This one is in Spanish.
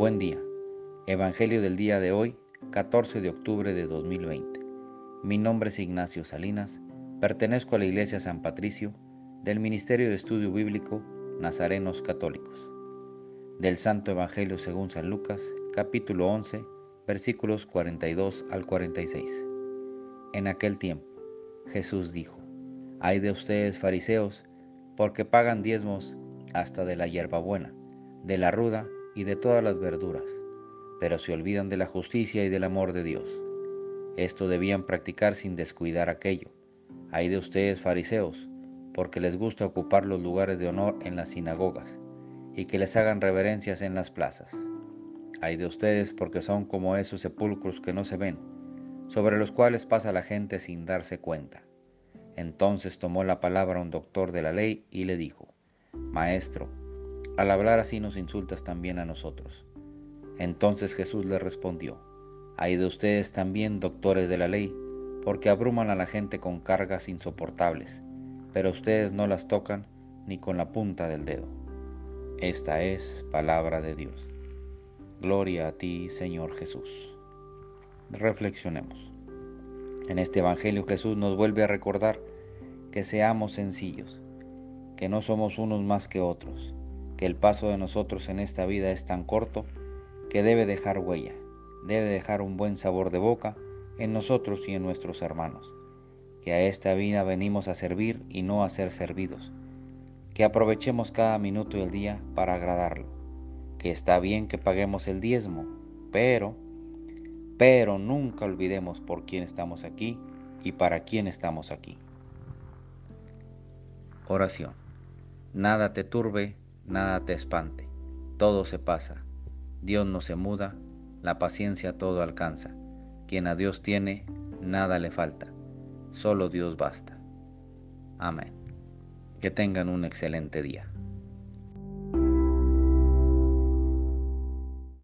Buen día. Evangelio del día de hoy, 14 de octubre de 2020. Mi nombre es Ignacio Salinas, pertenezco a la Iglesia San Patricio del Ministerio de Estudio Bíblico Nazarenos Católicos. Del Santo Evangelio según San Lucas, capítulo 11, versículos 42 al 46. En aquel tiempo, Jesús dijo, Hay de ustedes fariseos, porque pagan diezmos hasta de la hierbabuena, de la ruda y de todas las verduras, pero se olvidan de la justicia y del amor de Dios. Esto debían practicar sin descuidar aquello. Hay de ustedes fariseos, porque les gusta ocupar los lugares de honor en las sinagogas, y que les hagan reverencias en las plazas. Hay de ustedes porque son como esos sepulcros que no se ven, sobre los cuales pasa la gente sin darse cuenta. Entonces tomó la palabra un doctor de la ley y le dijo, Maestro, al hablar así nos insultas también a nosotros. Entonces Jesús le respondió, Hay de ustedes también, doctores de la ley, porque abruman a la gente con cargas insoportables, pero ustedes no las tocan ni con la punta del dedo. Esta es palabra de Dios. Gloria a ti, Señor Jesús. Reflexionemos. En este Evangelio Jesús nos vuelve a recordar que seamos sencillos, que no somos unos más que otros, que el paso de nosotros en esta vida es tan corto que debe dejar huella, debe dejar un buen sabor de boca en nosotros y en nuestros hermanos, que a esta vida venimos a servir y no a ser servidos, que aprovechemos cada minuto del día para agradarlo, que está bien que paguemos el diezmo, pero, pero nunca olvidemos por quién estamos aquí y para quién estamos aquí. Oración. Nada te turbe, nada te espante, todo se pasa, Dios no se muda, la paciencia todo alcanza, quien a Dios tiene, nada le falta, solo Dios basta. Amén. Que tengan un excelente día.